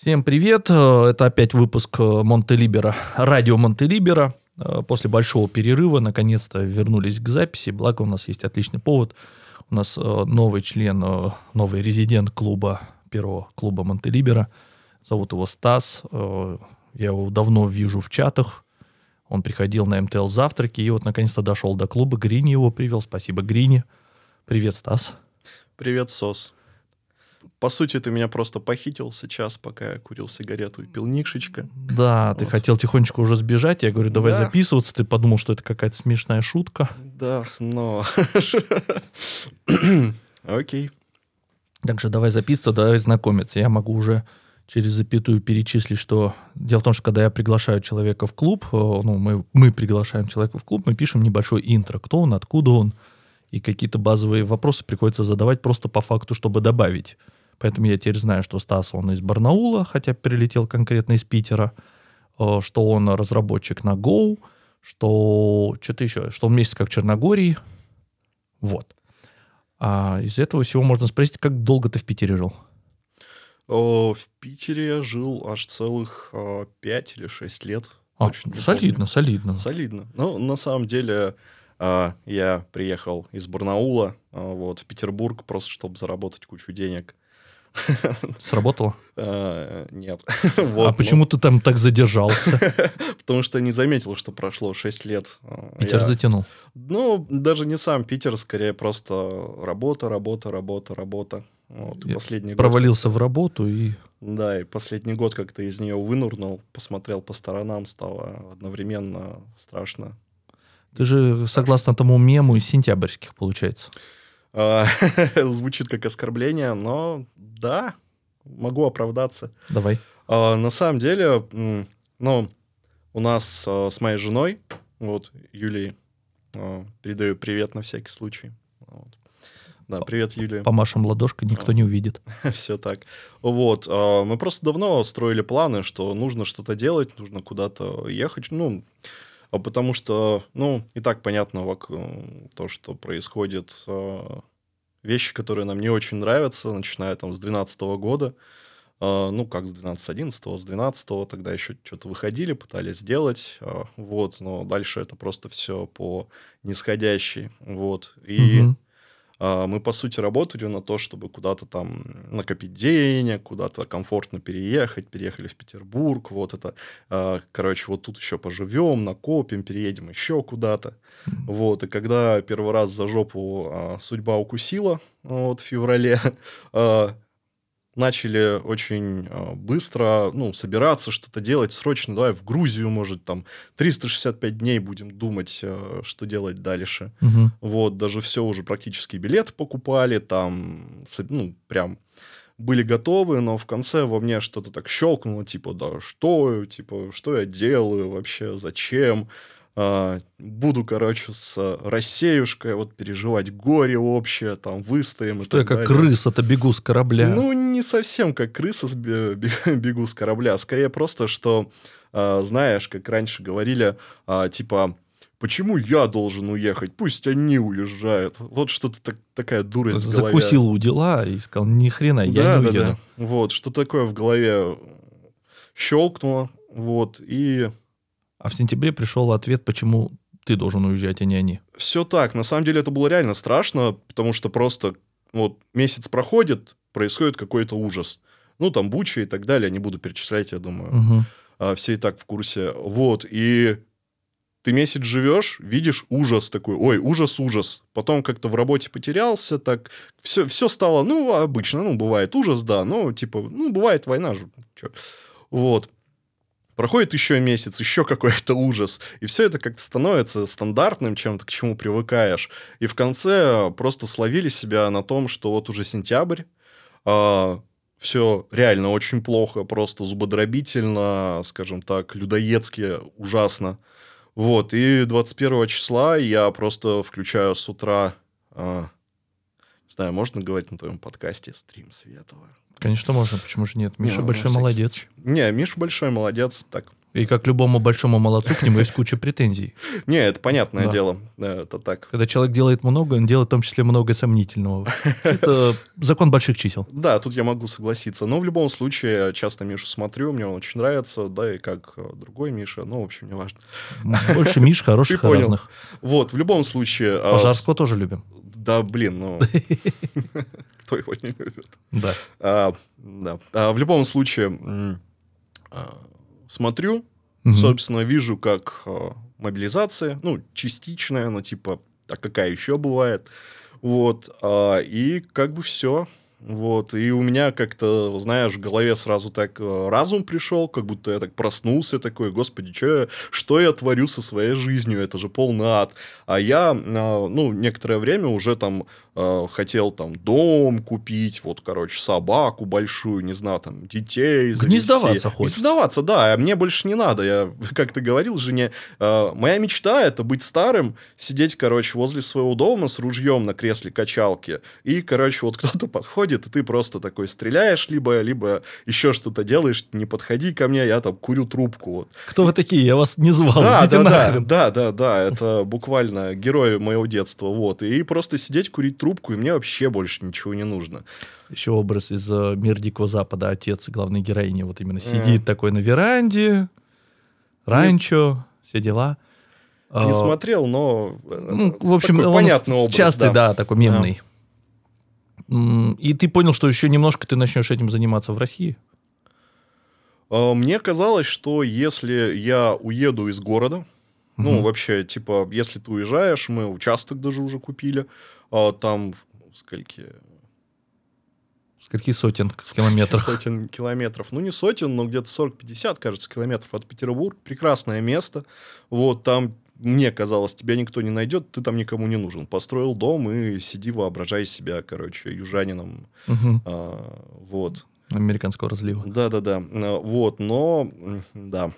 Всем привет! Э, Это опять выпуск э, Монтелибера, радио Монтелибера. Э, После большого перерыва наконец-то вернулись к записи, благо у нас есть отличный повод. У нас новый член, новый резидент клуба, первого клуба Монтелибера. Зовут его Стас. Я его давно вижу в чатах. Он приходил на МТЛ завтраки и вот наконец-то дошел до клуба. Грини его привел. Спасибо, Грини. Привет, Стас. Привет, Сос. По сути, ты меня просто похитил сейчас, пока я курил сигарету и пил Никшечка. Да, ты Вот. хотел тихонечко уже сбежать. Я говорю, давай Да. записываться. Ты подумал, что это какая-то смешная шутка. Да, но... Окей. Так что давай записываться, давай знакомиться. Я могу уже через запятую перечислить, что... Дело в том, что когда я приглашаю человека в клуб, э, ну, мы, мы приглашаем человека в клуб, мы пишем небольшой интро. Кто он, откуда он, и какие-то базовые вопросы приходится задавать просто по факту, чтобы добавить. Поэтому я теперь знаю, что Стас, он из Барнаула, хотя прилетел конкретно из Питера, э, что он разработчик на Go, что что-то еще, что он месяц как в Черногории. Вот. А из этого всего можно спросить, как долго ты в Питере жил? О, в Питере я жил аж целых а, пять или шесть лет. А, солидно, солидно. помню. Солидно. Ну, на самом деле, я приехал из Барнаула вот, в Петербург просто, чтобы заработать кучу денег. Сработало? А, Нет. а ну, почему ты там так задержался? Потому что не заметил, что прошло 6 лет. А, Питер затянул. Ну, даже не сам Питер, скорее просто работа, работа, работа, работа. Вот, Я последний год... Провалился в работу и... Да, и последний год как-то из нее вынурнул, посмотрел по сторонам, стало одновременно страшно. Ты же, согласно тому мему, из сентябрьских, получается. Звучит как оскорбление, но да, могу оправдаться. Давай. А, На самом деле, ну, у нас а, с моей женой, вот, Юлией, а, передаю привет на всякий случай. Вот. Да, привет, Юлия. Помашем ладошкой, никто не увидит. Все так. Вот. Мы просто давно строили планы, что нужно что-то делать, нужно куда-то ехать. Ну, а потому что, ну, и так понятно вок- м, то, что происходит, а, вещи, которые нам не очень нравятся, начиная там с 2012 года. А, Ну, как с 12-11, с 12 тогда еще что-то выходили, пытались сделать, вот, но дальше это просто все по нисходящей, вот. И Мгм. А, мы, по сути, работали на то, чтобы куда-то там накопить денег, куда-то комфортно переехать. Переехали в Петербург. Вот это, а, короче, вот тут еще поживем, накопим, переедем еще куда-то. Вот. И когда первый раз за жопу а, судьба укусила вот, в феврале, начали очень а, быстро ну, собираться, что-то делать срочно. Давай в Грузию, может, там 365 дней будем думать, а, что делать дальше. Мгм. Вот, даже все уже практически билеты покупали, там, ну, прям были готовы, но в конце во мне что-то так щелкнуло, типа, да что, типа, что я делаю вообще, зачем? А, буду, короче, с Россеюшкой вот переживать горе общее, там, выстоим и Что я как крыса-то бегу с корабля. Ну, не совсем как крыса бегу с корабля. Скорее просто, что, а, знаешь, как раньше говорили, а, типа, почему я должен уехать? Пусть они уезжают. Вот что-то так- такая дурость в голове. Закусил у дела и сказал, ни хрена, я да, не да, уеду. да. Вот, что такое в голове щелкнуло. Вот, и А в сентябре пришел ответ, почему ты должен уезжать, а не они. все так. На самом деле это было реально страшно, потому что просто вот месяц проходит, происходит какой-то ужас. Ну, там Буча и так далее, не буду перечислять, я думаю. Мгм. А, все и так в курсе. Вот, и ты месяц живешь, видишь ужас такой, ой, ужас, ужас. Потом как-то в работе потерялся, так все, все стало, ну, обычно, ну, бывает ужас, да, ну, типа, ну, бывает война же, чё. Вот. Проходит еще месяц, еще какой-то ужас. И все это как-то становится стандартным, чем-то, к чему привыкаешь. И в конце просто словили себя на том, что вот уже сентябрь, все реально очень плохо, просто зубодробительно, скажем так, людоедски ужасно. Вот, и 21 числа я просто включаю с утра, а, не знаю, можно говорить на твоем подкасте «Стрим Светова»? Конечно, можно, почему же нет? Миша Не, ну, большой молодец. Не, Миша большой молодец, так, И как любому большому молодцу к нему есть куча претензий. Не, это понятное Да. дело. Это так. Когда человек делает много, он делает в том числе много сомнительного. Это закон больших чисел. Да, тут я могу согласиться. Но в любом случае, я часто Мишу смотрю, мне он очень нравится, да, и как э, другой Миша, ну, в общем, не важно. Больше Миш хороших и разных. Вот, в любом случае... а, Пожарского тоже любим. Да, блин, ну... Кто его не любит? Да. А, Да. А, В любом случае, а, смотрю, Мгм. собственно, вижу, как а, мобилизация, ну, частичная, но типа, а какая еще бывает, вот, а, и как бы все, вот, и у меня как-то, знаешь, в голове сразу так э, разум пришел, как будто я так проснулся такой, господи, чё что я творю со своей жизнью, это же полный ад, а я, а, ну, некоторое время уже там э, хотел там дом купить, вот, короче, собаку большую, не знаю, там, детей завести. Гнездоваться хочется. Гнездоваться, да, а мне больше не надо. Я, как ты говорил, жене, э, моя мечта это быть старым, сидеть, короче, возле своего дома с ружьем на кресле качалки, и, короче, вот кто-то подходит, и ты просто такой стреляешь, либо, либо еще что-то делаешь, не подходи ко мне, я там курю трубку, вот. Кто вы такие? Я вас не звал. Да, да, да, нахрен. да, да, да, это буквально герои моего детства, вот. И просто сидеть, курить трубку, и мне вообще больше ничего не нужно. Еще образ из э, «Мир Дикого Запада». Отец главной героини вот именно сидит такой на веранде, ранчо, все дела. Не А, смотрел, но... э, Ну, в общем, такой он понятный образ, частый, да. да, такой мемный. М, И ты понял, что еще немножко ты начнешь этим заниматься в России? А, Мне казалось, что если я уеду из города, ну, вообще, типа, если ты уезжаешь, мы участок даже уже купили, а, там в скольки... Скольки сотен километров? Сотен километров. Ну, не сотен, но где-то 40-50, кажется, километров от Петербурга. Прекрасное место. Вот там, мне казалось, тебя никто не найдет, ты там никому не нужен. Построил дом и сиди, воображай себя, короче, южанином. Мгм. А, вот. Американского разлива. Да-да-да. А, Вот, но, да.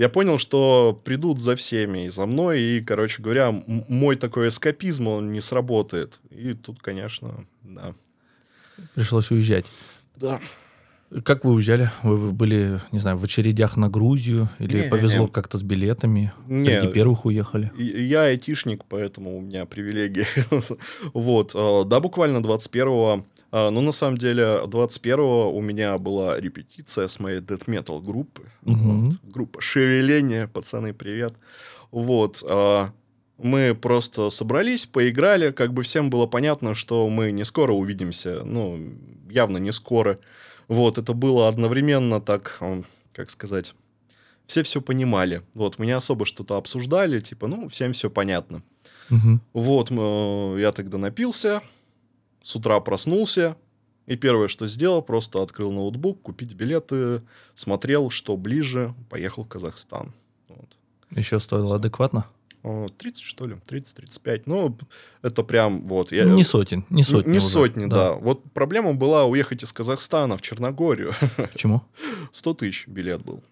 Я понял, что придут за всеми и за мной, и, короче говоря, мой такой эскапизм, он не сработает. И тут, конечно, да. Пришлось уезжать. Да. Как вы уезжали? Вы были, не знаю, в очередях на Грузию? Или Не-не-не. повезло как-то с билетами? Не. Среди первых уехали? Я айтишник, поэтому у меня привилегии. Вот. а, Да, буквально 21-го. А, Ну, на самом деле, 21-го у меня была репетиция с моей death metal группы. Мгм. Вот. Группа «Шевеление». Пацаны, привет. Вот. а, Мы просто собрались, поиграли. Как бы всем было понятно, что мы не скоро увидимся. Ну, явно не скоро. Вот. Это было одновременно так, как сказать все все понимали. Вот, мы не особо что-то обсуждали, типа, ну, всем все понятно. Мгм. Вот, м, я тогда напился, с утра проснулся, и первое, что сделал, просто открыл ноутбук, купить билеты, смотрел, что ближе, поехал в Казахстан. Вот. Еще стоило адекватно? О, 30, что ли? 30-35. Ну, это прям вот... Я, Не сотен, не сотни. Не уже. сотни, да. Вот проблема была уехать из Казахстана в Черногорию. Почему? 100 тысяч билет был.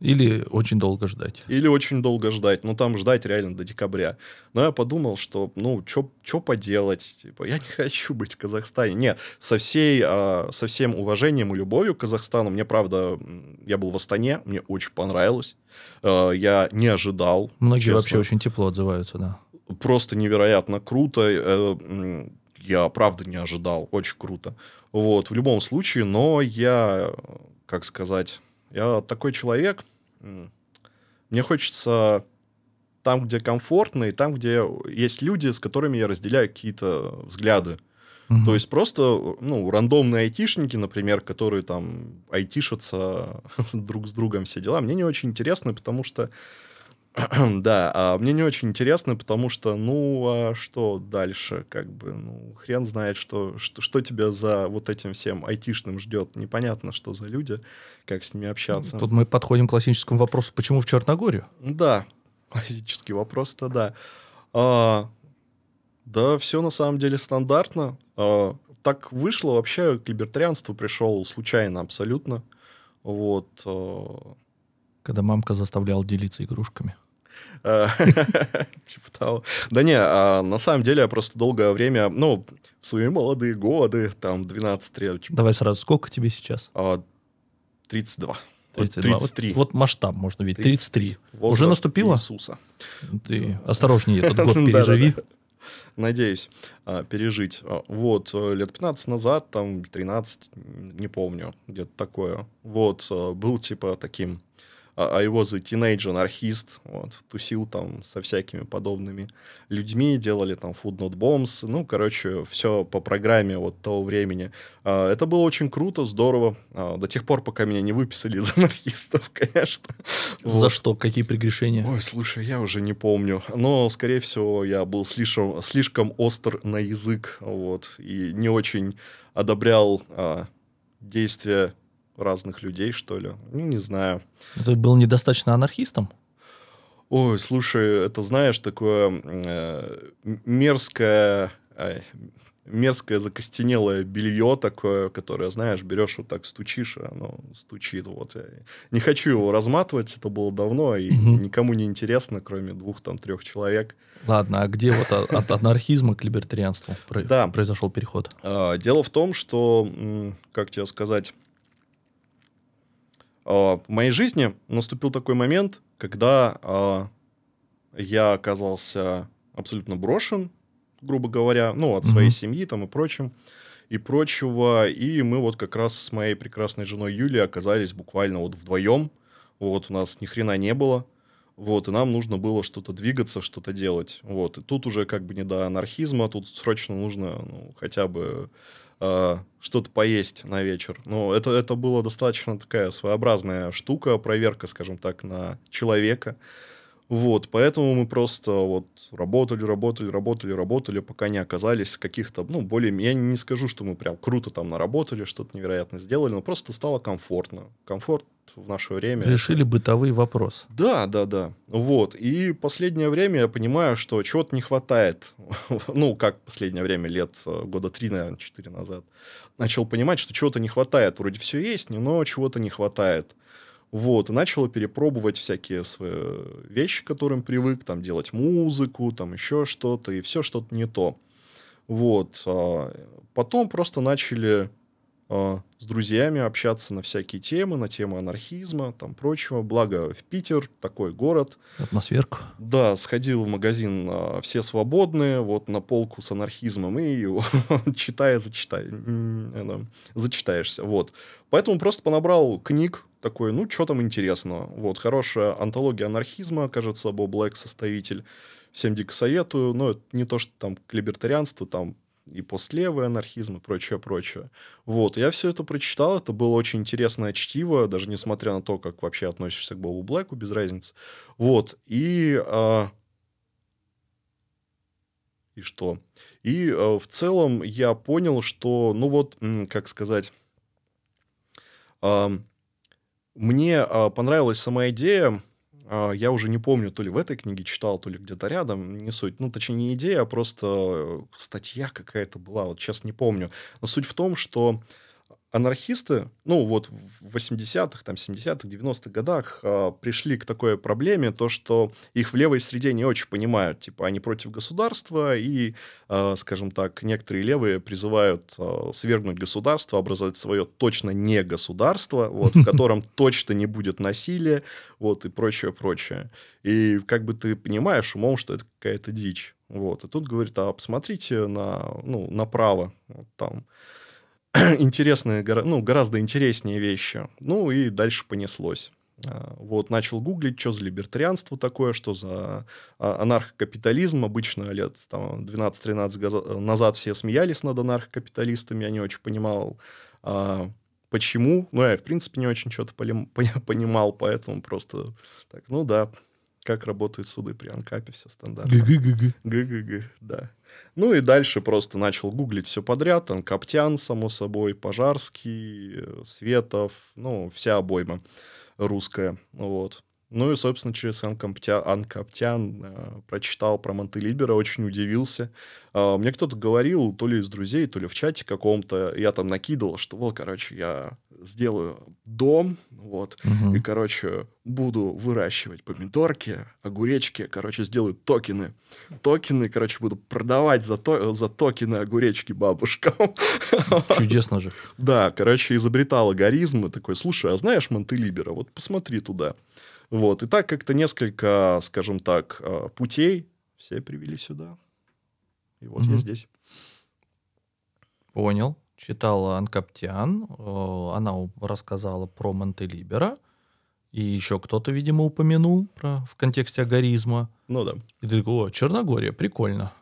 Или очень долго ждать. Или очень долго ждать. Ну, там ждать реально до декабря. Но я подумал, что, ну, что поделать? Типа, я не хочу быть в Казахстане. Нет, со, всей, а, со всем уважением и любовью к Казахстану. Мне, правда, я был в Астане, мне очень понравилось. А, я не ожидал. Многие честно. вообще очень тепло отзываются, да. Просто невероятно круто. Э, м, Я, правда, не ожидал. Очень круто. Вот, в любом случае, но я, как сказать, я такой человек, мне хочется там, где комфортно, и там, где есть люди, с которыми я разделяю какие-то взгляды. Мгм. То есть просто, ну, рандомные айтишники, например, которые там айтишатся друг с другом все дела, мне не очень интересно, потому что да, а мне не очень интересно, потому что, ну, а что дальше, как бы, ну, хрен знает, что, что, что тебя за вот этим всем айтишным ждет. Непонятно, что за люди, как с ними общаться. Тут мы подходим к классическому вопросу, почему в Черногорию? Да, классический вопрос-то, да. А, да, все на самом деле стандартно. А, так вышло, вообще к либертарианству пришел случайно абсолютно. Вот. А, Когда мамка заставляла делиться игрушками. А, Типа того. Да не, а на самом деле я просто долгое время, ну, в свои молодые годы, там, 12 лет, типа, Давай сразу, сколько тебе сейчас? а, 32. 32. 33. Вот, вот масштаб можно видеть. 33. Возраст Уже наступило? Иисуса. Ты осторожнее этот год переживи. Надеюсь а, пережить. А, Вот, лет 15 назад, там 13, м, не помню, где-то такое. Вот, был типа таким а I was a teenage анархист, вот, тусил там со всякими подобными людьми, делали там food not bombs, ну, короче, все по программе вот того времени. А, Это было очень круто, здорово, а, до тех пор, пока меня не выписали из анархистов, конечно. За Вот. что? Какие прегрешения? Ой, слушай, я уже не помню. Но, скорее всего, я был слишком, слишком остр на язык, вот, и не очень одобрял а, действия разных людей, что ли. Ну, не знаю. Ты был недостаточно анархистом? Ой, слушай, это, знаешь, такое э, мерзкое, ай, мерзкое закостенелое белье такое, которое, знаешь, берешь вот так стучишь, и оно стучит. Вот. Я не хочу его разматывать, это было давно, и Мгм. никому не интересно, кроме двух, там, трех человек. Ладно, а где вот от, анархизма к либертарианству произошел переход? А, Дело в том, что, как тебе сказать, в моей жизни наступил такой момент, когда а, я оказался абсолютно брошен, грубо говоря, ну, от своей Мгм. семьи там и прочим, и прочего. И мы вот как раз с моей прекрасной женой Юлией оказались буквально вот вдвоем. Вот у нас ни хрена не было. Вот, и нам нужно было что-то двигаться, что-то делать. Вот, и тут уже как бы не до анархизма, тут срочно нужно ну, хотя бы э, что-то поесть на вечер. Но это, это была достаточно такая своеобразная штука, проверка, скажем так, на человека. Вот, поэтому мы просто вот работали, работали, работали, работали, пока не оказались каких-то, ну, более... Я не скажу, что мы прям круто там наработали, что-то невероятно сделали, но просто стало комфортно. Комфорт в наше время... Решили бытовые вопросы. Да, да, да. Вот. И последнее время я понимаю, что чего-то не хватает. ну, как последнее время, лет э, года три, наверное, четыре назад. Начал понимать, что чего-то не хватает. Вроде все есть, но чего-то не хватает. Вот, и начал перепробовать всякие свои вещи, к которым привык, там, делать музыку, там, еще что-то, и все что-то не то. Вот. а Потом просто начали с друзьями общаться на всякие темы, на темы анархизма, там, прочего. Благо, в Питер, такой город. Атмосферку. Да, сходил в магазин а, «Все свободные», вот на полку с анархизмом, и читая, зачитай, это, зачитаешься, вот. Поэтому просто понабрал книг, такой, ну, что там интересного. Вот, хорошая антология анархизма, кажется, Боб Блэк составитель. Всем дико советую, но это не то, что там к либертарианству, там и постлевый анархизм и прочее, прочее. Вот, я все это прочитал, это было очень интересное чтиво, даже несмотря на то, как вообще относишься к Бобу Блэку, без разницы. Вот, и... а, И что? И а, в целом я понял, что, ну вот, как сказать, а, мне а, понравилась сама идея, я уже не помню, то ли в этой книге читал, то ли где-то рядом, не суть. Ну, точнее, не идея, а просто э, статья какая-то была, вот сейчас не помню. Но суть в том, что анархисты, ну, вот в 80-х, там, 70-х, 90-х годах а, пришли к такой проблеме, то, что их в левой среде не очень понимают. Типа, они против государства, и, а, скажем так, некоторые левые призывают а, свергнуть государство, образовать свое точно не государство, вот, в котором точно не будет насилия, вот, и прочее, прочее. И как бы ты понимаешь умом, что это какая-то дичь. Вот. И тут говорит, а посмотрите на, ну, направо, вот там, интересные, ну, гораздо интереснее вещи. Ну, и дальше понеслось. А, Вот, начал гуглить, что за либертарианство такое, что за а, анархокапитализм. Обычно лет там, 12-13 газа- назад все смеялись над анархокапиталистами, я не очень понимал, а, почему. Ну, я, в принципе, не очень что-то понимал, поэтому просто так, ну да, как работают суды при анкапе, все стандартно. Г-г-г-г. ГГГ, да. Ну и дальше просто начал гуглить все подряд. Там Коптян, само собой, Пожарский, э, Светов, ну, вся обойма русская. Вот. Ну и, собственно, через Анкоптя... Анкоптян э, прочитал про Монтелибера, очень удивился. А, мне кто-то говорил, то ли из друзей, то ли в чате каком-то, я там накидывал, что вот, короче, я сделаю дом, Вот. Мгм. И, короче, буду выращивать помидорки, огуречки, короче, сделаю токены. Токены, короче, буду продавать за, то, за токены огуречки бабушкам. Чудесно же. Да, короче, изобретал алгоритмы такой, слушай, а знаешь Монтелибера? Вот посмотри туда. Вот, и так как-то несколько, скажем так, э, путей все привели сюда. И вот я Мгм. здесь. Понял. Читала Анкаптян. э, Она рассказала про Монтелибера. И еще кто-то, видимо, упомянул про, в контексте агоризма. Ну да. И ты такой, о, Черногория, прикольно.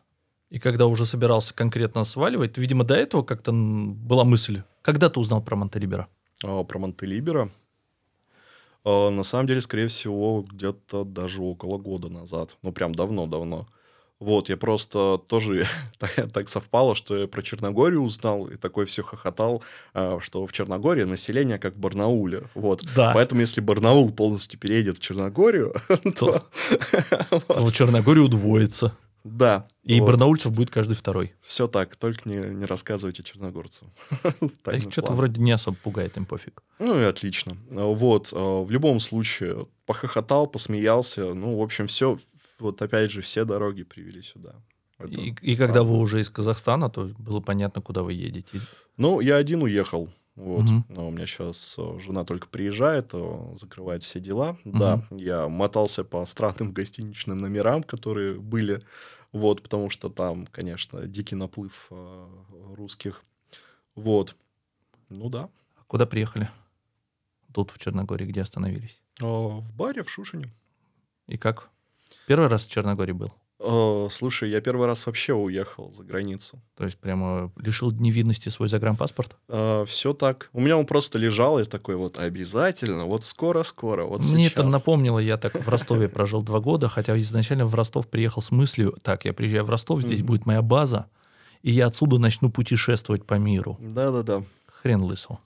И когда уже собирался конкретно сваливать, ты, видимо, до этого как-то была мысль. Когда ты узнал про Монтелибера? А, про Монтелибера. А, на самом деле, скорее всего, где-то даже около года назад. Ну, прям давно-давно. Вот, я просто тоже так, так совпало, что я про Черногорию узнал и такой все хохотал, а, что в Черногории население как в Барнауле. Вот. Да. Поэтому, если Барнаул полностью переедет в Черногорию, то... В Черногории удвоится. Да. И вот. барнаульцев будет каждый второй. Все так, только не, не рассказывайте черногорцам. Их что-то вроде не особо пугает, им пофиг. Ну и отлично. Вот, а, в любом случае, похохотал, посмеялся. Ну, в общем, все, вот опять же, все дороги привели сюда. Это И, и когда вы уже из Казахстана, то было понятно, куда вы едете. Ну, я один уехал. Вот. Мгм. Но у меня сейчас жена только приезжает, а, закрывает все дела. Да, я мотался по странным гостиничным номерам, которые были. Вот, потому что там, конечно, дикий наплыв а, русских. Вот. Ну да. А Куда приехали? Тут, в Черногории, где остановились. А, В баре в Шушине. И как? Первый раз в Черногории был? А, Слушай, я первый раз вообще уехал за границу. То есть прямо лишил невинности свой загранпаспорт? все так. У меня он просто лежал и такой вот обязательно, вот скоро-скоро, вот Мне сейчас. это напомнило, я так в Ростове прожил два года, хотя изначально в Ростов приехал с мыслью, так, я приезжаю в Ростов, здесь будет моя база, и я отсюда начну путешествовать по миру. Да-да-да. Хрен лысу.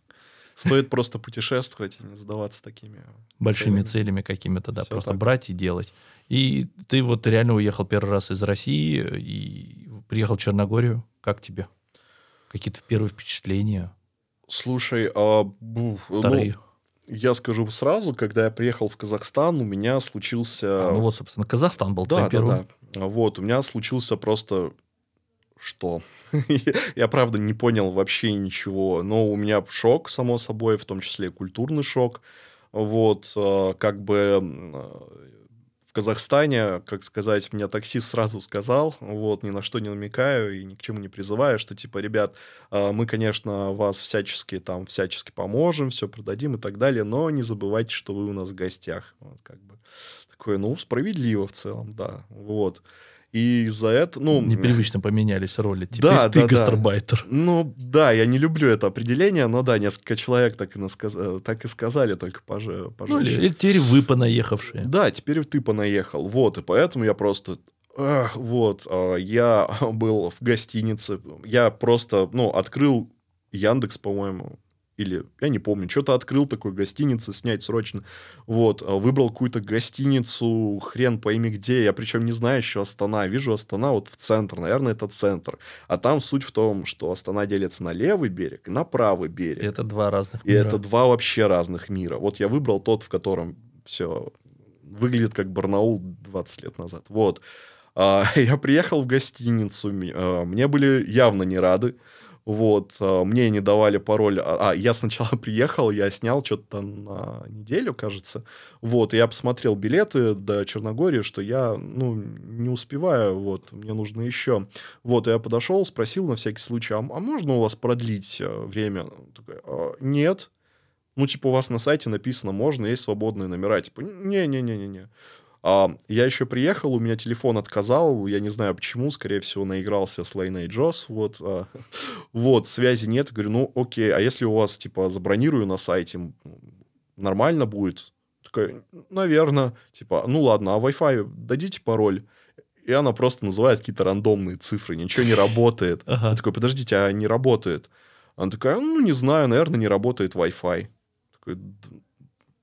Стоит просто путешествовать и не задаваться такими Большими целями. целями какими-то, да, Всё просто так. брать и делать. И ты вот реально уехал первый раз из России и приехал в Черногорию. Как тебе? Какие-то первые впечатления? Слушай, а, бу, ну, Вторые? я скажу сразу, когда я приехал в Казахстан, у меня случился... А, ну вот, собственно, Казахстан был да, твоим да, первым. да. Вот, у меня случился просто... Что? я, правда, не понял вообще ничего. Но у меня шок, само собой, в том числе культурный шок. Вот, э, как бы э, в Казахстане, как сказать, мне таксист сразу сказал, вот, ни на что не намекаю и ни к чему не призываю, что, типа, ребят, э, мы, конечно, вас всячески там, всячески поможем, все продадим и так далее, но не забывайте, что вы у нас в гостях. Вот, как бы. Такое, ну, справедливо в целом, да, вот. И из-за этого, ну... Непривычно поменялись роли. Теперь Да, ты да, да. гастарбайтер. Ну, да, я не люблю это определение, но да, несколько человек так и, насказ- э, так и сказали, только. Ну, или, пожестче. или теперь вы понаехавшие. Да, теперь ты понаехал. Вот, и поэтому я просто... ах, вот, а, я был в гостинице, я просто, ну, открыл Яндекс, по-моему, или, я не помню, что-то открыл такой гостиницы, снять срочно. Вот, а, выбрал какую-то гостиницу, хрен пойми где, я причем не знаю еще Астана, вижу Астана вот в центр, наверное, это центр. А там суть в том, что Астана делится на левый берег и на правый берег. Это два разных И мира. это два вообще разных мира. Вот я выбрал тот, в котором все выглядит как Барнаул 20 лет назад. Вот. А, я приехал в гостиницу, а, мне были явно не рады. Вот, а, мне не давали пароль. А, а, я сначала приехал, я снял что-то на неделю, кажется. Вот, я посмотрел билеты до Черногории, что я, ну, не успеваю, вот, мне нужно еще. Вот, я подошел, спросил на всякий случай, а, а можно у вас продлить э, время? Такой, «А, нет. Ну, типа, у вас на сайте написано, можно, есть свободные номера. Типа, не-не-не-не-не. А, я еще приехал, у меня телефон отказал, я не знаю почему, скорее всего, наигрался с Лейной Джос, вот, а, вот, связи нет, говорю, ну, окей, а если у вас, типа, забронирую на сайте, нормально будет? Такая, наверное, типа, ну, ладно, а Wi-Fi дадите пароль? И она просто называет какие-то рандомные цифры, ничего не работает. Ага. Я такой, подождите, а не работает? Она такая, ну, не знаю, наверное, не работает Wi-Fi. Такой, «Д-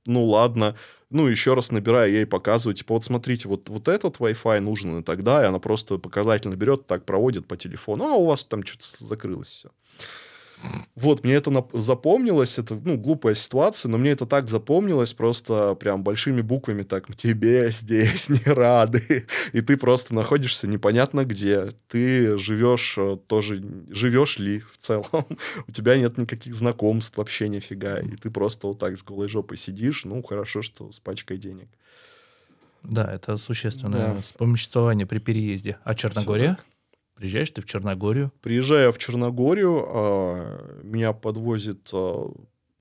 ну, ладно. Ну, еще раз набираю, ей показываю, типа, вот смотрите, вот, вот этот Wi-Fi нужен и тогда, и она просто показательно берет, так проводит по телефону, а у вас там что-то закрылось все. Вот, мне это запомнилось, это, ну, глупая ситуация, но мне это так запомнилось просто прям большими буквами так, тебе здесь не рады, и ты просто находишься непонятно где, ты живешь э, тоже, живешь ли в целом, у тебя нет никаких знакомств вообще нифига, и ты просто вот так с голой жопой сидишь, ну, хорошо, что с пачкой денег. Да, это существенное Да. вспомоществование при переезде. А Черногория? так. Приезжаешь ты в Черногорию? Приезжая в Черногорию, а, меня подвозит а,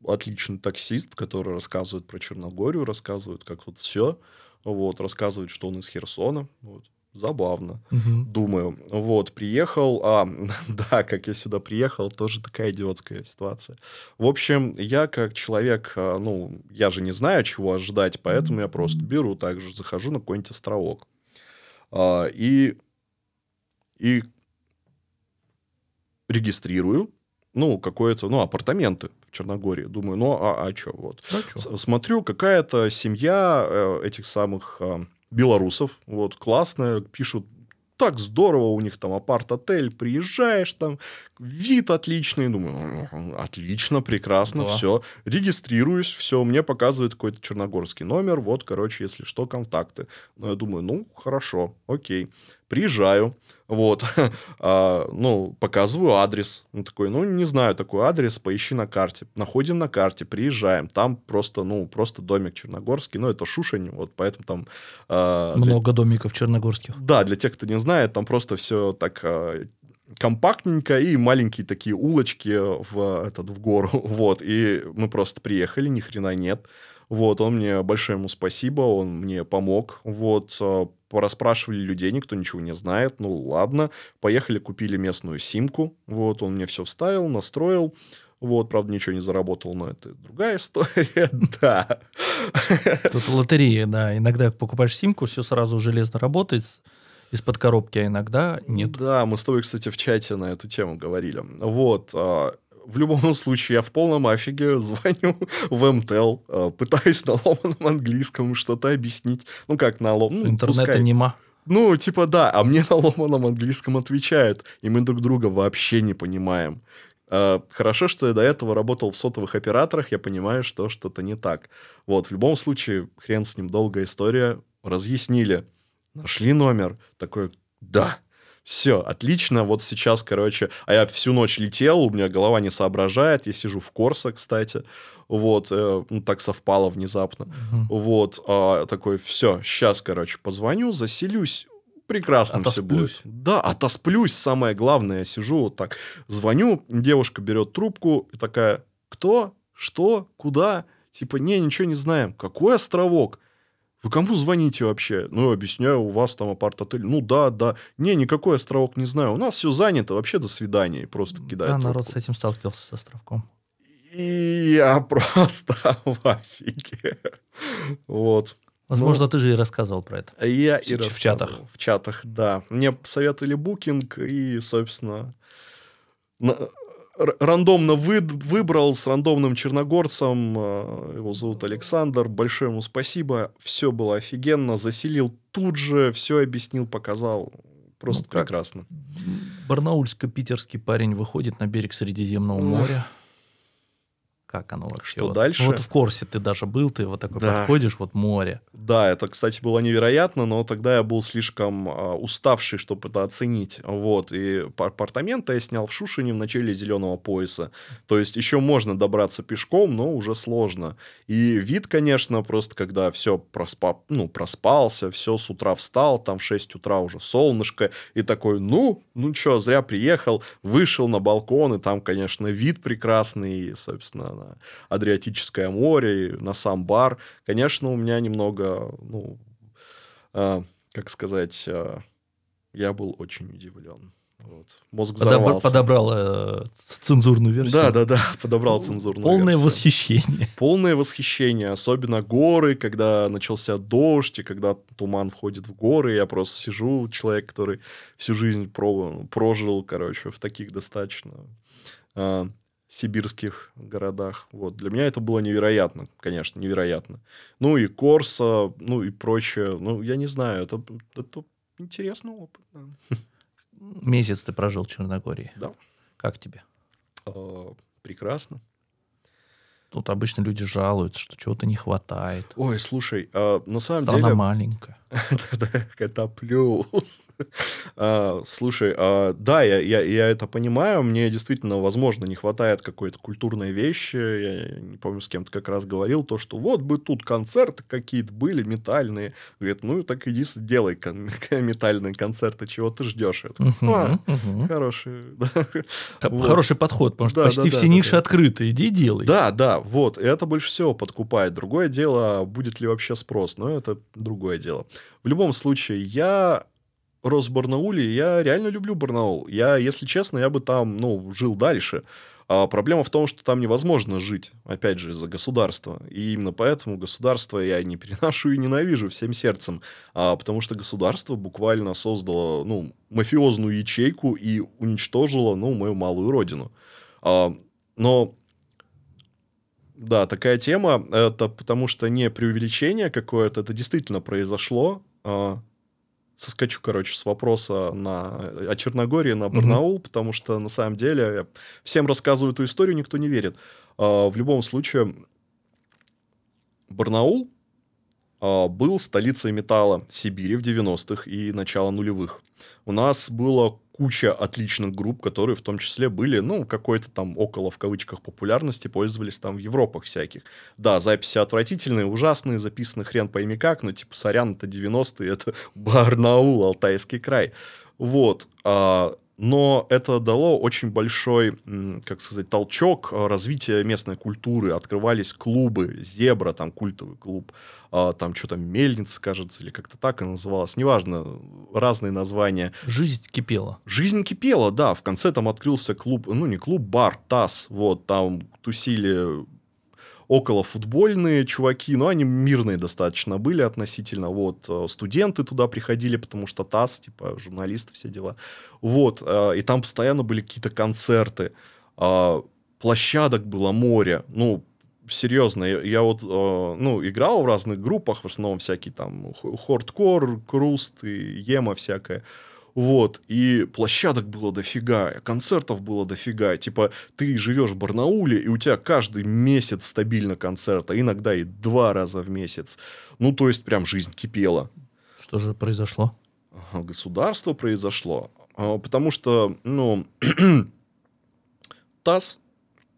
отличный таксист, который рассказывает про Черногорию, рассказывает, как тут все, вот, рассказывает, что он из Херсона, вот. Забавно, Мгм. думаю. Вот, приехал, а, да, как я сюда приехал, тоже такая идиотская ситуация. В общем, я как человек, а, ну, я же не знаю, чего ожидать, поэтому я просто беру, также захожу на какой-нибудь островок. А, и, и регистрирую, ну, какое-то, ну, апартаменты в Черногории. Думаю, ну, а, а что, вот. Да чё? С- Смотрю, какая-то семья э, этих самых э, белорусов, вот, классная, пишут, так здорово, у них там апарт-отель, приезжаешь там, вид отличный, думаю, «Ну, отлично, прекрасно, Да. все, регистрируюсь, все, мне показывает какой-то черногорский номер, вот, короче, если что, контакты. Ну, я думаю, ну, хорошо, окей, приезжаю, вот, А, ну, показываю адрес. Он такой, ну, не знаю такой адрес, поищи на карте. Находим на карте, приезжаем. Там просто, ну, просто домик черногорский. Ну, это Шушень, вот поэтому там... а, для- Много домиков черногорских. Да, для тех, кто не знает, там просто все так а, компактненько и маленькие такие улочки в, этот, в гору. Вот, и мы просто приехали, ни хрена нет. Вот, он мне, большое ему спасибо, он мне помог. Вот, а, порасспрашивали людей, никто ничего не знает. Ну, ладно. Поехали, купили местную симку. Вот, он мне все вставил, настроил. Вот, правда, ничего не заработал, но это другая история, да. Тут лотерея, да. Иногда покупаешь симку, все сразу железно работает из-под коробки, а иногда нет. Да, мы с тобой, кстати, в чате на эту тему говорили. Вот. В любом случае, я в полном афиге звоню в МТЛ, а, пытаюсь на ломаном английском что-то объяснить. Ну, как на лом... ну, Интернета пускай. нема. Ну, типа, да, а мне на ломаном английском отвечают, и мы друг друга вообще не понимаем. А, Хорошо, что я до этого работал в сотовых операторах, я понимаю, что что-то не так. Вот, в любом случае, хрен с ним, долгая история, разъяснили. Нашли номер, такой, да, все, отлично, вот сейчас, короче, а я всю ночь летел, у меня голова не соображает, я сижу в Корсо, кстати, вот, э, ну, так совпало внезапно. Мгм. Вот, а, такой, все, сейчас, короче, позвоню, заселюсь, прекрасно все Отосплюсь. будет. Да, отосплюсь, самое главное, я сижу вот так, звоню, девушка берет трубку и такая, кто, что, куда, типа, не, ничего не знаем, какой островок? Вы кому звоните вообще? Ну, объясняю, у вас там апарт-отель. Ну, да, да. Не, никакой островок не знаю. У нас все занято. Вообще, до свидания. И просто кидает Да, народ трубку. с этим сталкивался с островком. И я просто в офиге. Вот. Возможно, ты же и рассказывал про это. Я В и ч- в чатах. рассказывал. В чатах, да. Мне советовали букинг, и, собственно, на- рандомно вы- выбрал с рандомным черногорцем. э, Его зовут Александр. Большое ему спасибо. Все было офигенно. Заселил тут же, все объяснил, показал. Просто Ну, прекрасно. Барнаульско-питерский парень выходит на берег Средиземного моря. Как оно вообще? Что Вот- дальше? Вот в Корсе ты даже был, ты вот такой Да. подходишь, вот море. Да, это, кстати, было невероятно, но тогда я был слишком а, уставший, чтобы это оценить. Вот, и па- апартаменты я снял в Шушине в начале зеленого пояса. То есть еще можно добраться пешком, но уже сложно. И вид, конечно, просто когда все проспа... ну, проспался, все с утра встал, там в 6 утра уже солнышко, и такой, ну, ну что, зря приехал, вышел на балкон, и там, конечно, вид прекрасный, и, собственно, на Адриатическое море, на сам бар. Конечно, у меня немного, ну, а, как сказать, а, я был очень удивлен. Вот. Мозг взорвался. подобрал э, цензурную версию. Да, да, да, подобрал цензурную Полное версию. восхищение. Полное восхищение, особенно горы, когда начался дождь, и когда туман входит в горы, я просто сижу, человек, который всю жизнь про- прожил, короче, в таких достаточно а, сибирских городах. Вот. Для меня это было невероятно, конечно, невероятно. Ну и Корса, ну и прочее. Ну, я не знаю, это, это интересный опыт. да. Месяц ты прожил в Черногории. Да. Как тебе? А, прекрасно. Тут обычно люди жалуются, что чего-то не хватает. Ой, слушай, а, на самом Страна деле... маленькая. Это плюс. А, Слушай, а, да, я, я, я это понимаю. Мне действительно, возможно, не хватает какой-то культурной вещи. Я не помню, с кем-то как раз говорил, то, что вот бы тут концерты какие-то были метальные. Говорит, ну так иди делай кон- метальные концерты, чего ты ждешь? Мгм, «А. Хороший. Хороший подход, потому что почти все ниши открыты. Иди делай. Да, да, вот. Это больше всего подкупает. Другое дело, будет ли вообще спрос, но это другое дело. В любом случае, я рос в Барнауле, я реально люблю Барнаул. Я, если честно, я бы там, ну, жил дальше. А проблема в том, что там невозможно жить, опять же, из-за государства. И именно поэтому государство я не переношу и ненавижу всем сердцем. А, потому что государство буквально создало, ну, мафиозную ячейку и уничтожило, ну, мою малую родину. А, но да, такая тема. Это потому что не преувеличение какое-то, это действительно произошло. А, Соскочу, короче, с вопроса на, о Черногории на Барнаул, потому что на самом деле всем рассказываю эту историю, никто не верит. А, В любом случае, Барнаул а, был столицей металла Сибири в 90-х и начала нулевых. У нас было куча отличных групп, которые в том числе были, ну, какой-то там около, в кавычках, популярности, пользовались там в Европах всяких. Да, записи отвратительные, ужасные, записаны хрен пойми как, но типа, сорян, это 90-е, это Барнаул, Алтайский край. Вот. а, но это дало очень большой, как сказать, толчок а, развития местной культуры. Открывались клубы, Зебра, там культовый клуб, а, там что там, Мельница, кажется, или как-то так она называлась, неважно, разные названия. Жизнь кипела. Жизнь кипела, да. В конце там открылся клуб, ну не клуб, бар, ТАСС. Вот, там тусили около футбольные чуваки, но они мирные достаточно были относительно. Вот, э, студенты туда приходили, потому что ТАСС, типа, журналисты, все дела. Вот, э, и там постоянно были какие-то концерты. А, Площадок было море. Ну, серьезно, я, вот, э, ну, играл в разных группах, в основном всякие там х- хордкор, круст и ема всякое. Вот, и площадок было дофига, концертов было дофига. Типа, ты живешь в Барнауле, и у тебя каждый месяц стабильно концерт, а иногда и два раза в месяц. Ну, то есть, прям жизнь кипела. Что же произошло? Государство произошло. А, Потому что, ну, ТАСС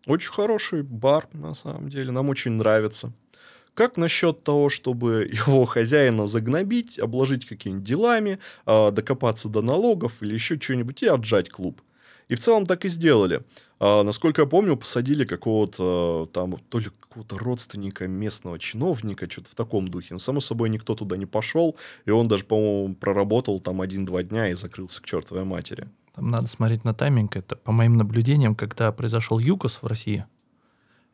очень хороший бар, на самом деле, нам очень нравится. Как насчет того, чтобы его хозяина загнобить, обложить какими-нибудь делами, а, докопаться до налогов или еще что-нибудь и отжать клуб? И в целом так и сделали. А, насколько я помню, посадили какого-то э, там, то ли какого-то родственника местного чиновника, что-то в таком духе. Но, само собой, никто туда не пошел, и он даже, по-моему, проработал там один-два дня и закрылся к чертовой матери. Там надо смотреть на тайминг. Это, по моим наблюдениям, когда произошел ЮКОС в России,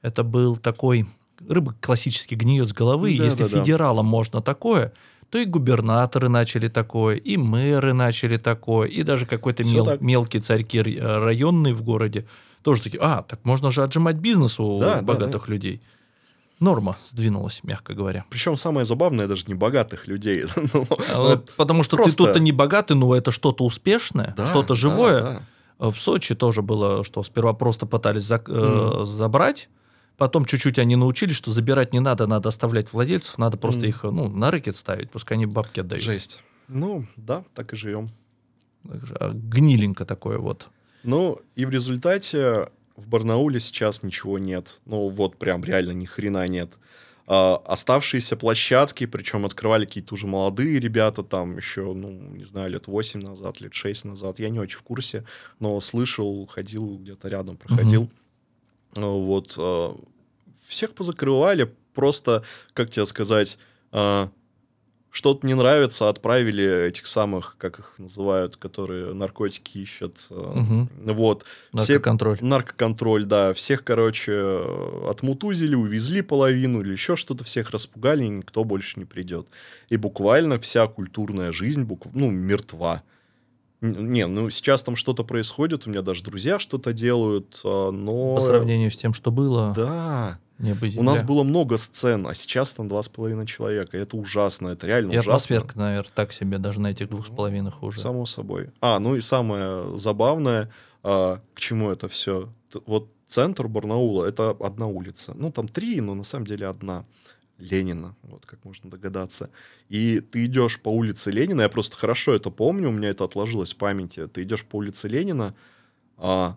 это был такой... Рыба классически гниет с головы. Да, Если да, да. федералам можно такое, то и губернаторы начали такое, и мэры начали такое, и даже какой-то мел- так. мелкий царьки э, районные в городе тоже такие, а, так можно же отжимать бизнес у Да, да, богатых людей. Норма сдвинулась, мягко говоря. Причем самое забавное, даже не богатых людей. Ну, А вот Потому что просто- ты тут-то не богатый, но это что-то успешное, да, что-то да, живое. да. В Сочи тоже было, что сперва просто пытались э, забрать, потом чуть-чуть они научились, что забирать не надо, надо оставлять владельцев, надо просто Мгм. их ну, на рэкет ставить, пускай они бабки отдают. Жесть. Ну, да, так и живем. А Гниленько такое вот. Ну, и в результате в Барнауле сейчас ничего нет. Ну, вот прям реально ни хрена нет. А, оставшиеся площадки, причем открывали какие-то уже молодые ребята, там еще, ну, не знаю, лет 8 назад, лет 6 назад. Я не очень в курсе, но слышал, ходил где-то рядом, проходил. Ну, Вот. а, всех позакрывали, просто, как тебе сказать, а, что-то не нравится, отправили этих самых, как их называют, которые наркотики ищут. Мгм. Вот. Все Наркоконтроль. Наркоконтроль, да. Всех, короче, отмутузили, увезли половину или еще что-то, всех распугали, и никто больше не придет. И буквально вся культурная жизнь, букв... ну, мертва. Не, ну, сейчас там что-то происходит, у меня даже друзья что-то делают, а, но... По сравнению с тем, что было, Да. небо У нас было много сцен, а сейчас там два с половиной человека. Это ужасно, это реально И ужасно. атмосферка, наверное, так себе, даже на этих двух с половиной уже. Само собой. А, ну и самое забавное, А, к чему это все? Вот центр Барнаула — это одна улица. Ну, там три, но на самом деле одна. Ленина, вот как можно догадаться. И ты идешь по улице Ленина, я просто хорошо это помню, у меня это отложилось в памяти. Ты идешь по улице Ленина, а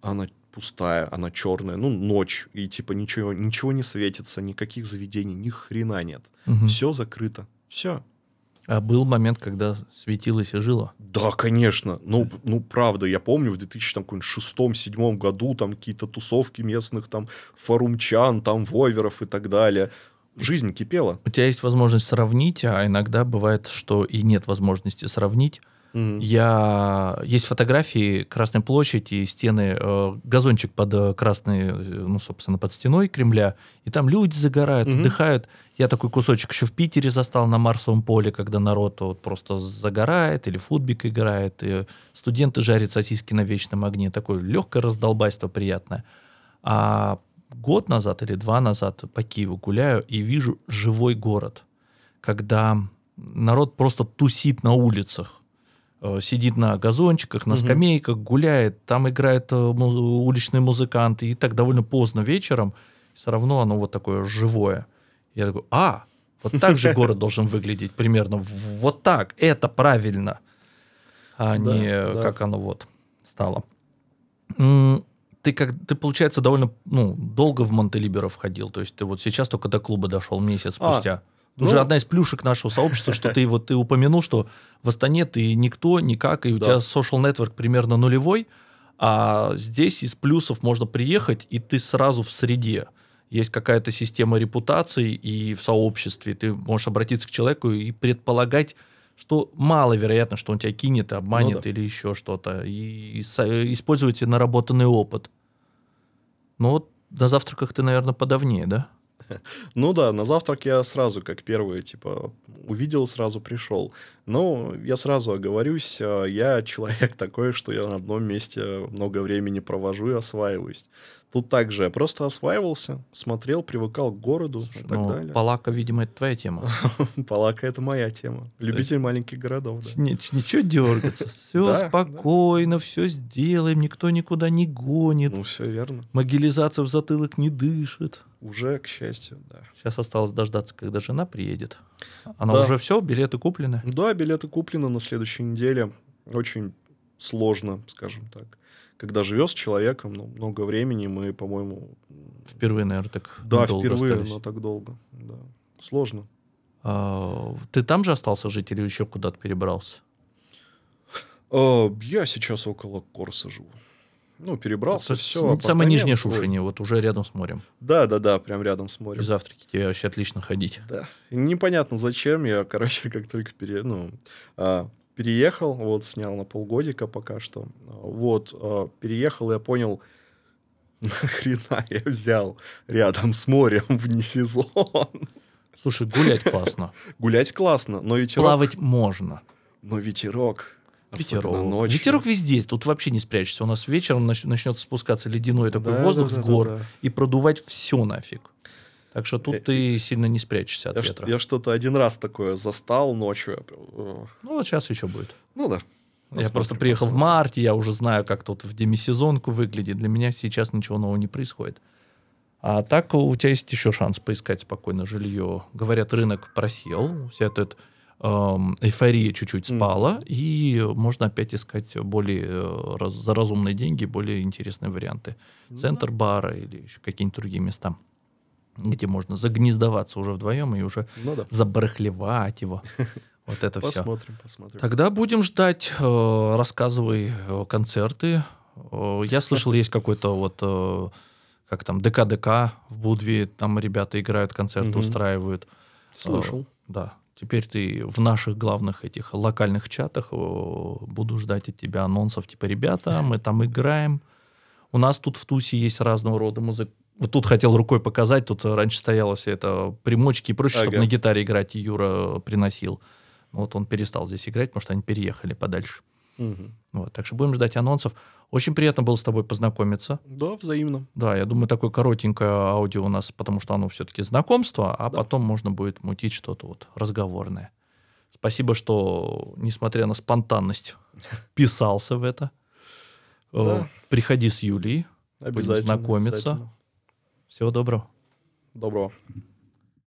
она пустая, она черная, ну, ночь, и типа ничего, ничего не светится, никаких заведений, ни хрена нет. Мгм. Все закрыто. Все. А был момент, когда светилось и жило? Да, конечно. Ну, ну, правда, я помню в 2006-2007 году там какие-то тусовки местных, там, форумчан, там, войверов и так далее. Жизнь кипела. У тебя есть возможность сравнить, а иногда бывает, что и нет возможности сравнить. Я есть фотографии Красной площади, стены, э, газончик под э, красной, э, ну, собственно, под стеной Кремля, и там люди загорают, Мгм. отдыхают. Я такой кусочек еще в Питере застал на Марсовом поле, когда народ вот просто загорает или футбик играет, и студенты жарят сосиски на вечном огне. Такое легкое раздолбайство приятное. А год назад или два назад по Киеву гуляю и вижу живой город, когда народ просто тусит на улицах, Э, сидит на газончиках, на скамейках, гуляет, там играют э, уличные музыканты, и так довольно поздно вечером, все равно оно вот такое живое. Я такой, а, вот так же город должен выглядеть примерно, вот так, это правильно, а Да, не да. как оно вот стало. Ты, как, ты, получается, довольно ну, долго в Монтелиберо входил. То есть ты вот сейчас только до клуба дошел месяц А, спустя. ну- Уже одна из плюшек нашего сообщества, что ты вот ты упомянул, что в Астане ты никто, никак, и у Да. тебя social network примерно нулевой, а здесь из плюсов можно приехать, и ты сразу в среде. Есть какая-то система репутации, и в сообществе ты можешь обратиться к человеку и предполагать, что маловероятно, что он тебя кинет, обманет Ну да. или еще что-то, и, со- используйте наработанный опыт. Ну вот на завтраках ты, наверное, подавнее, да? Ну да, на завтрак я сразу, как первый, типа, увидел, сразу пришел. Но я сразу оговорюсь, а, я человек такой, что я на одном месте много времени провожу и осваиваюсь. Тут также я просто осваивался, смотрел, привыкал к городу и так Ну, далее. Палака, видимо, это твоя тема. Палака — это моя тема. Любитель маленьких городов, да. Ни- Ничего дергаться. Все спокойно, все сделаем, никто никуда не гонит. Ну, все верно. Могилизация в затылок не дышит. Уже, к счастью, да. Сейчас осталось дождаться, когда жена приедет. Она Да. уже все, билеты куплены. Да, билеты куплены на следующей неделе. Очень сложно, скажем так. Когда живешь с человеком, ну, много времени, мы, по-моему... Впервые, наверное, так Да, надолго впервые, остались. но так долго. Да. Сложно. А, ты там же остался жить или еще куда-то перебрался? А, я сейчас около Корса живу. Ну, перебрался, То есть все. самое нижнее Шушине, вот уже рядом с морем. Да, да, да, прям рядом с морем. завтраки тебе вообще отлично ходить. Да. Непонятно зачем. Я, короче, как только пере... ну, а, переехал, вот, снял на полгодика пока что. Вот, а, переехал, я понял, нахрена я взял рядом с морем вне сезон. Слушай, гулять классно. Гулять классно, но ветерок... Плавать можно. Но ветерок... особенно Ветерок. ночью. Ветерок везде, тут вообще не спрячешься. У нас вечером нач- начнется спускаться ледяной такой Да, воздух да, с гор да, да. и продувать все нафиг. Так что Э, тут ты сильно не спрячешься от Я, ветра. я что-то один раз такое застал ночью. э, Ну вот сейчас еще будет. Ну да. я просто приехал в марте, я уже знаю, как тут в демисезонку выглядит. Для меня сейчас ничего нового не происходит. А так у тебя есть еще шанс поискать спокойно жилье. Говорят, рынок просел, вся эта эм, эйфория чуть-чуть спала, и можно опять искать более э, раз- за разумные деньги более интересные варианты. Ну центр Бара или еще какие-нибудь другие места, где можно загнездоваться уже вдвоем и уже Ну да. забарахлевать его. Вот это все. Посмотрим, посмотрим. Тогда будем ждать. э, Рассказывай э, концерты. Э, Я слышал, есть какой-то вот э, как там ДК-ДК в Будве, там ребята играют, концерты Мгм. устраивают. Слышал. Э, Да. Теперь ты в наших главных этих локальных чатах э, буду ждать от тебя анонсов, типа, ребята, мы там играем. У нас тут в Тусе есть разного рода музыка. Вот тут хотел рукой показать, тут раньше стояло все это примочки и прочее, чтобы Ага. на гитаре играть, и Юра приносил. Ну, Вот он перестал здесь играть, потому что они переехали подальше. Мгм. Вот, так что будем ждать анонсов. Очень приятно было с тобой познакомиться. Да, взаимно. Да, я думаю, такое коротенькое аудио у нас, потому что оно все-таки знакомство, а Да. потом можно будет мутить что-то вот разговорное. Спасибо, что, несмотря на спонтанность, вписался в это. Э, Да. Приходи с Юлей. Обязательно. знакомиться. обязательно. Всего добро. Добро.